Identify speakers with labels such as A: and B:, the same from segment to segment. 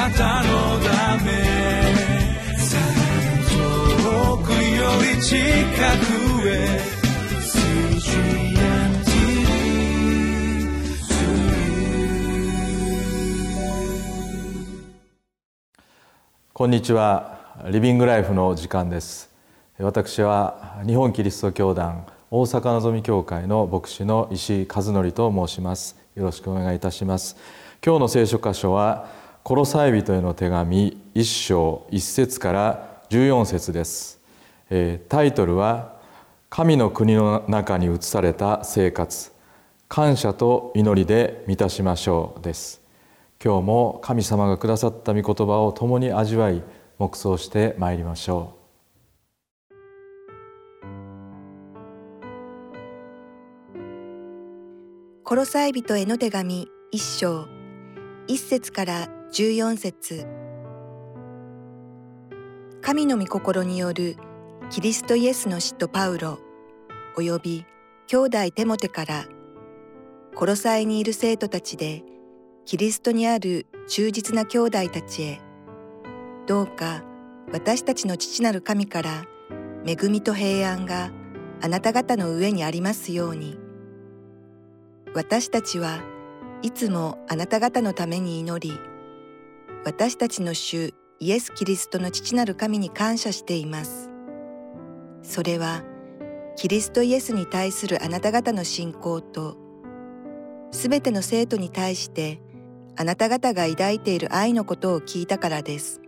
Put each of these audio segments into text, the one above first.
A: なたのため遠くより近くへ
B: こんにちは。リビングライフの時間です。私は日本キリスト教団大阪のぞみ教会の牧師の石井和則と申します。よろしくお願いいたします。今日の聖書箇所はコロサイ人への手紙一章一節から十四節です。タイトルは神の国の中に移された生活。感謝と祈りで満たしましょうです。今日も神様がくださった御言葉を共に味わい黙想してまいりましょう。
C: コロサイ人への手紙一章。一節から十四節。神の御心によるキリストイエスの使徒パウロおよび兄弟テモテからコロサイにいる生徒たちでキリストにある忠実な兄弟たちへどうか私たちの父なる神から恵みと平安があなた方の上にありますように。私たちはいつもあなた方のために祈り私たちの主イエス・キリストの父なる神に感謝していますそれはキリストイエスに対するあなた方の信仰とすべての生徒に対してあなた方が抱いている愛のことを聞いたからです。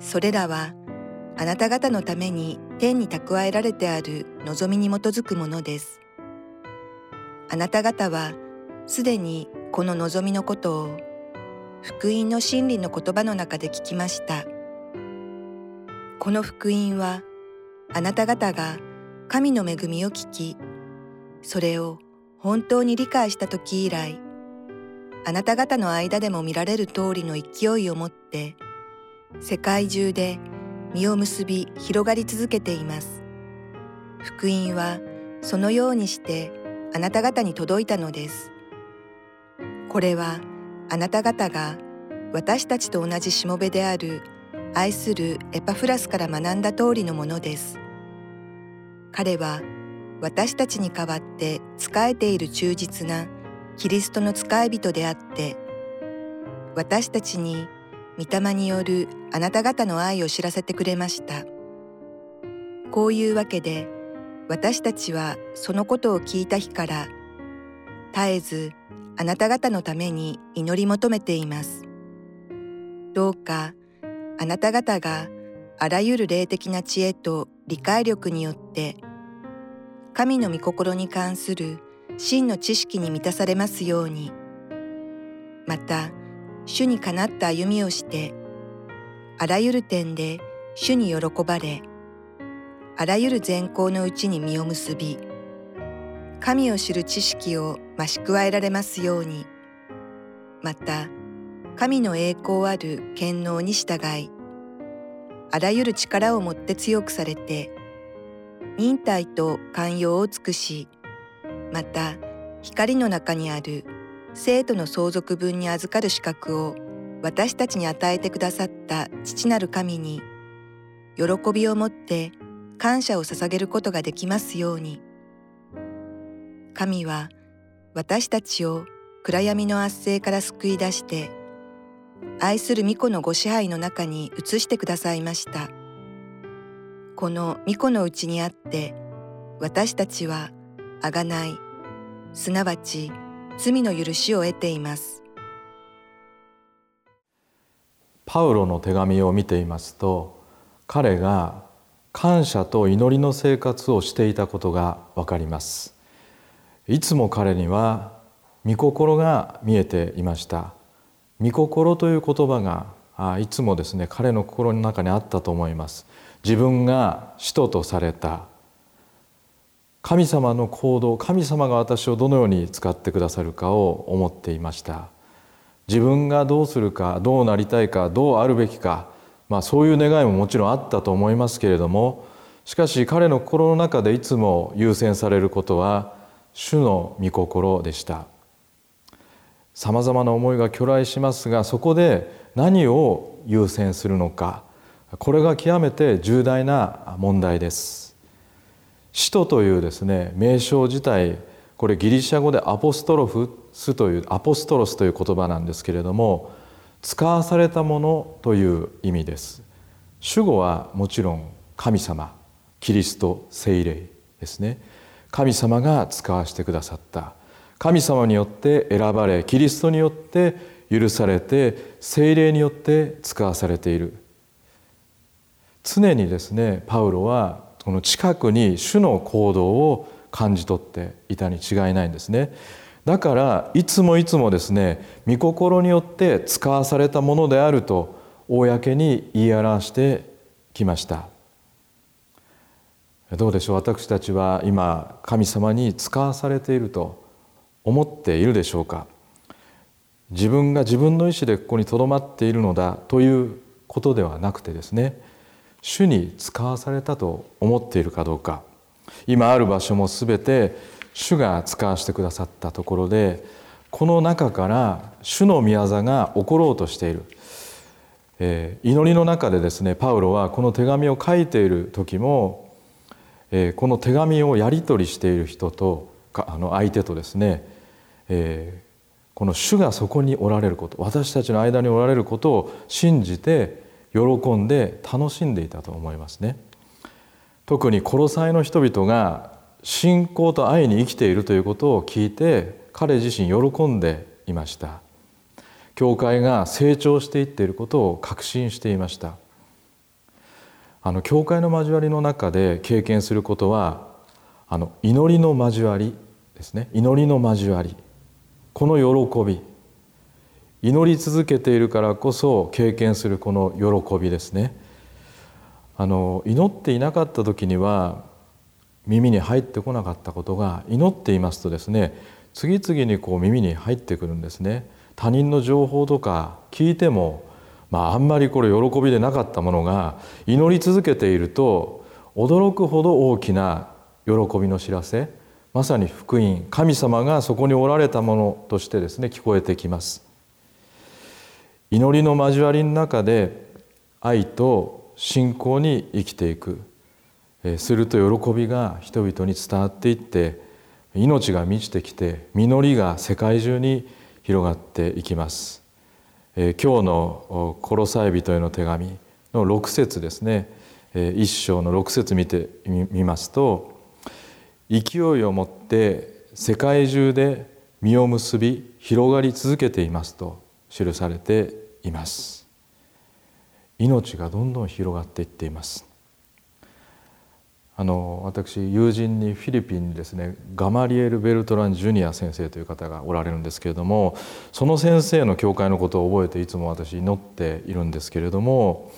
C: それらはあなた方のために天に蓄えられてある望みに基づくものです。あなた方はすでにこの望みのことを福音の真理の言葉の中で聞きました。この福音はあなた方が神の恵みを聞き、それを本当に理解した時以来、あなた方の間でも見られる通りの勢いを持って世界中で実を結び広がり続けています福音はそのようにしてあなた方に届いたのですこれはあなた方が私たちと同じしもべである愛するエパフラスから学んだ通りのものです。彼は私たちに代わって仕えている忠実なキリストの使い人であって私たちに御霊によるあなた方の愛を知らせてくれました。こういうわけで私たちはそのことを聞いた日から絶えずあなた方のために祈り求めています。どうかあなた方があらゆる霊的な知恵と理解力によって神の御心に関する真の知識に満たされますように。また主にかなった歩みをしてあらゆる点で主に喜ばれあらゆる善行のうちに実を結び神を知る知識を増し加えられますように。また神の栄光ある権能に従いあらゆる力をもって強くされて忍耐と寛容を尽くしまた光の中にある生徒の相続分に預かる資格を私たちに与えてくださった父なる神に喜びを持って感謝を捧げることができますように。神は私たちを暗闇の圧政から救い出して愛する巫女のご支配の中に移してくださいました。この巫女のうちにあって私たちはあがないすなわち罪の許しを得ています。
B: パウロの手紙を見ていますと彼が感謝と祈りの生活をしていたことがわかります。いつも彼には御心が見えていました。御心という言葉がいつもですね彼の心の中にあったと思います。自分が使徒とされた。神様の行動神様が私をどのように使ってくださるかを思っていました。自分がどうするかどうなりたいかどうあるべきか、まあ、そういう願いももちろんあったと思いますけれどもしかし彼の心の中でいつも優先されることは主の御心でした。さまざまな思いが去来しますがそこで何を優先するのかこれが極めて重大な問題です。使徒というですね名称自体これギリシャ語でアポストロフスというアポストロスという言葉なんですけれども使わされたものという意味です。主語はもちろん神様キリスト聖霊ですね。神様が使わせてくださった。神様によって選ばれキリストによって許されて聖霊によって使わされている。常にですねパウロはこの近くに主の行動を感じ取っていたに違いないんですね。だからいつもいつもですね御心によって使わされたものであると公に言い表してきました。どうでしょう私たちは今神様に使わされていると思っているでしょうか？自分が自分の意思でここにとどまっているのだということではなくてですね主に使わされたと思っているかどうか。今ある場所も全て主が使わせてくださったところでこの中から主の御業が起ころうとしている、えー、祈りの中でですねパウロはこの手紙を書いている時も、えー、この手紙をやり取りしている人とかあの相手とですね、えー、この主がそこにおられること私たちの間におられることを信じて喜んで楽しんでいたと思いますね。特にコロサイの人々が信仰と愛に生きているということを聞いて彼自身喜んでいました教会が成長していっていることを確信していましたあの教会の交わりの中で経験することはあの祈りの交わりですね。祈りの交わり。この喜び。祈り続けているからこそ経験するこの喜びですね。あの祈っていなかった時には耳に入ってこなかったことが祈っていますとですね次々にこう耳に入ってくるんですね。他人の情報とか聞いても、まあ、あんまりこれ喜びでなかったものが祈り続けていると驚くほど大きな喜びの知らせまさに福音神様がそこにおられたものとしてですね聞こえてきます祈りの交わりの中で愛と信仰に生きていくすると喜びが人々に伝わっていって命が満ちてきて実りが世界中に広がっていきます。今日の「コロサイ人への手紙」の6節ですね一章の6節見てみますと「勢いを持って世界中で実を結び広がり続けています」と記されています。命がどんどん広がっていっています。あの私友人にフィリピンにですねガマリエル・ベルトラン・ジュニア先生という方がおられるんですけれどもその先生の教会のことを覚えていつも私祈っているんですけれども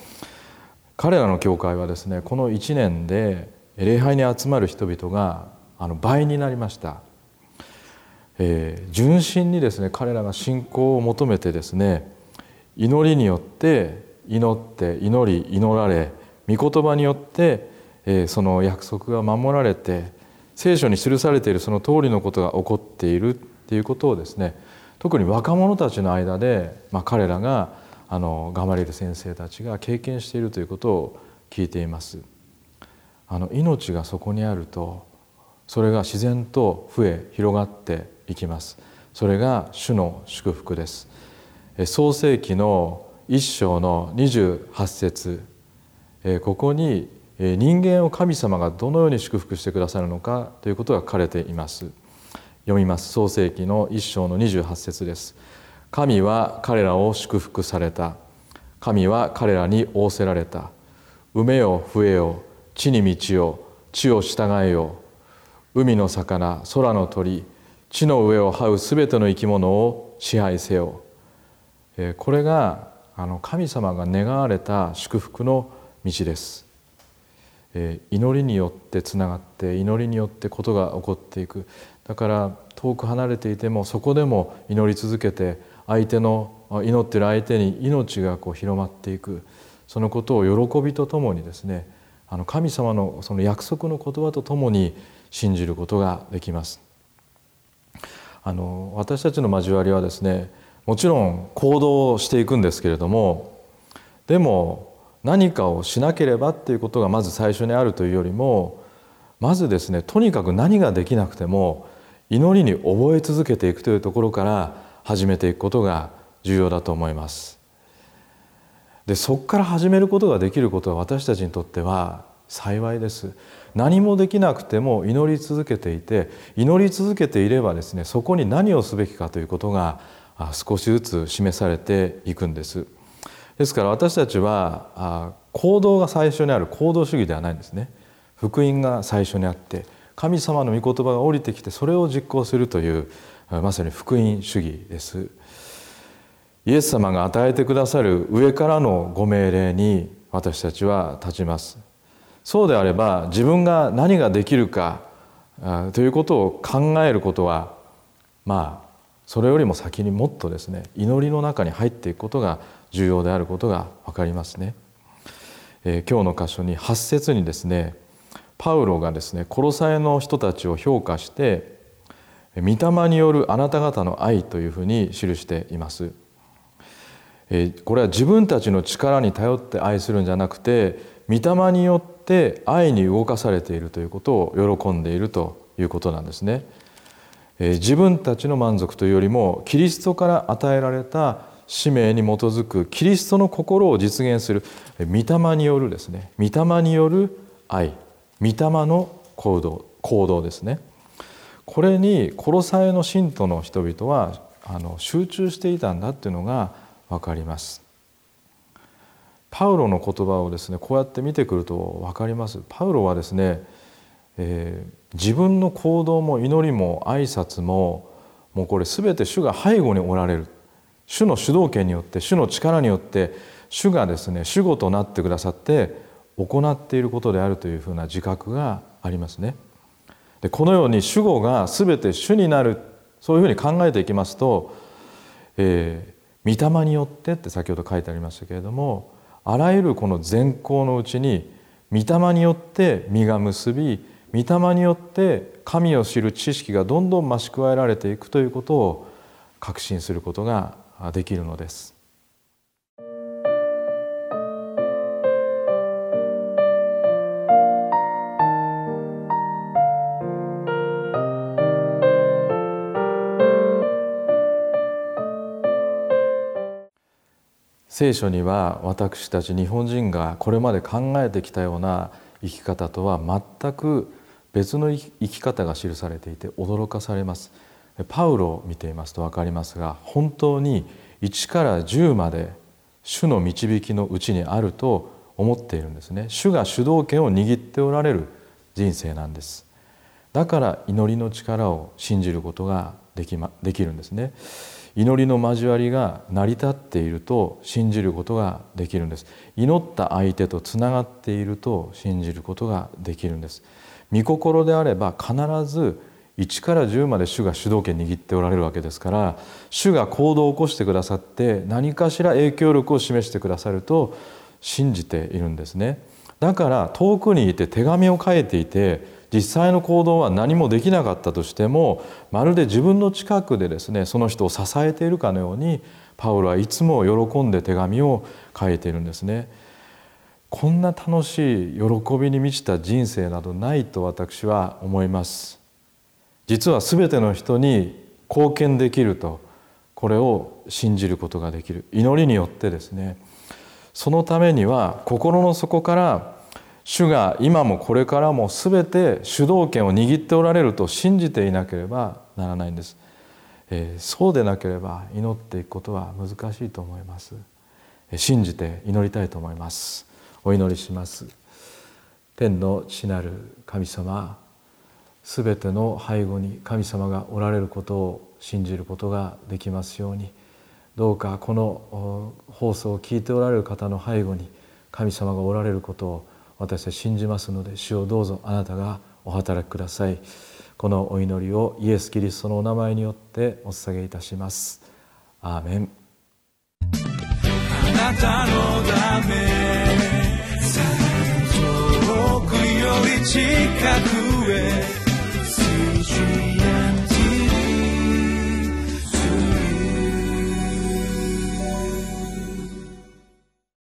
B: 彼らの教会はですねこの1年で礼拝に集まる人々があの倍になりました、えー、純真にですね彼らが信仰を求めてですね祈りによって祈って祈り祈られ御言葉によってその約束が守られて聖書に記されているその通りのことが起こっているっていうことをですね特に若者たちの間で、まあ、彼らがあのガマリエル先生たちが経験しているということを聞いています。あの命がそこにあるとそれが自然と増え広がっていきます。それが主の祝福です。創世記の一章の28節ここに人間を神様がどのように祝福してくださるのかということが書かれています。読みます。創世記の一章の28節です。神は彼らを祝福された。神は彼らに仰せられた。埋めよ増えよ地に満ちよ地を従えよ海の魚空の鳥。地の上を這うすべての生き物を支配せよこれが神様が願われた祝福の道です。祈りによってつながって祈りによってことが起こっていくだから遠く離れていてもそこでも祈り続けて相手の祈っている相手に命がこう広まっていくそのことを喜びとともにですねあの神様のその約束の言葉とともに信じることができます。あの私たちの交わりはですねもちろん行動していくんですけれどもでも何かをしなければっていうことがまず最初にあるというよりもまずですねとにかく何ができなくても祈りに覚え続けていくというところから始めていくことが重要だと思います。でそこから始めることができることは私たちにとっては幸いです何もできなくても祈り続けていて祈り続けていればですねそこに何をすべきかということが少しずつ示されていくんですですから私たちは行動が最初にある行動主義ではないんですね。福音が最初にあって神様の御言葉が降りてきてそれを実行するというまさに福音主義です。イエス様が与えてくださる上からのご命令に私たちは立ちます。そうであれば自分が何ができるかということを考えることはまあそれよりも先にもっとですね祈りの中に入っていくことが重要であることが分かりますね。えー、今日の箇所に8節にですねパウロがですねコロサエの人たちを評価して「御霊によるあなた方の愛」というふうに記しています。えー、これは自分たちの力に頼って愛するんじゃなくて御霊によって愛に動かされているということを喜んでいるということなんですね。自分たちの満足というよりもキリストから与えられた使命に基づくキリストの心を実現する御霊によるですね。御霊による愛。御霊の行動。行動ですね。これに殺さえの信徒の人々はあの集中していたんだっていうのが分かります。パウロの言葉をですねこうやって見てくると分かります。パウロはですね、えー、自分の行動も祈りも挨拶ももうこれ全て主が背後におられる主の主導権によって主の力によって主がですね主語となってくださって行っていることであるというふうな自覚がありますね。でこのように主語が全て主になるそういうふうに考えていきますと「えー、御霊によって」って先ほど書いてありましたけれどもあらゆるこの善行のうちに御霊によって実が結び御霊によって神を知る知識がどんどん増し加えられていくということを確信することができるのです。聖書には私たち日本人がこれまで考えてきたような生き方とは全く別の生き方が記されていて驚かされます。パウロを見ていますと分かりますが本当に1から10まで主の導きのうちにあると思っているんですね。主が主導権を握っておられる人生なんです。だから祈りの力を信じることができ,、ま、できるんですね。祈りの交わりが成り立っていると信じることができるんです。祈った相手とつながっていると信じることができるんです。御心であれば必ず1から10まで主が主導権握っておられるわけですから主が行動を起こしてくださって何かしら影響力を示してくださると信じているんですね。だから遠くにいて手紙を書いていて実際の行動は何もできなかったとしてもまるで自分の近くでですねその人を支えているかのようにパウロはいつも喜んで手紙を書いているんですね。こんな楽しい喜びに満ちた人生などないと私は思います。実は全ての人に貢献できるとこれを信じることができる。祈りによってですね。そのためには心の底から主が今もこれからも全て主導権を握っておられると信じていなければならないんです、えー、そうでなければ祈っていくことは難しいと思います。信じて祈りたいと思います。お祈りします。天の父なる神様すべての背後に神様がおられることを信じることができますようにどうかこの放送を聞いておられる方の背後に神様がおられることを私は信じますので主をどうぞあなたがお働きください。このお祈りをイエス・キリストのお名前によってお捧げいたします。アーメン。あなたのため遠くより近く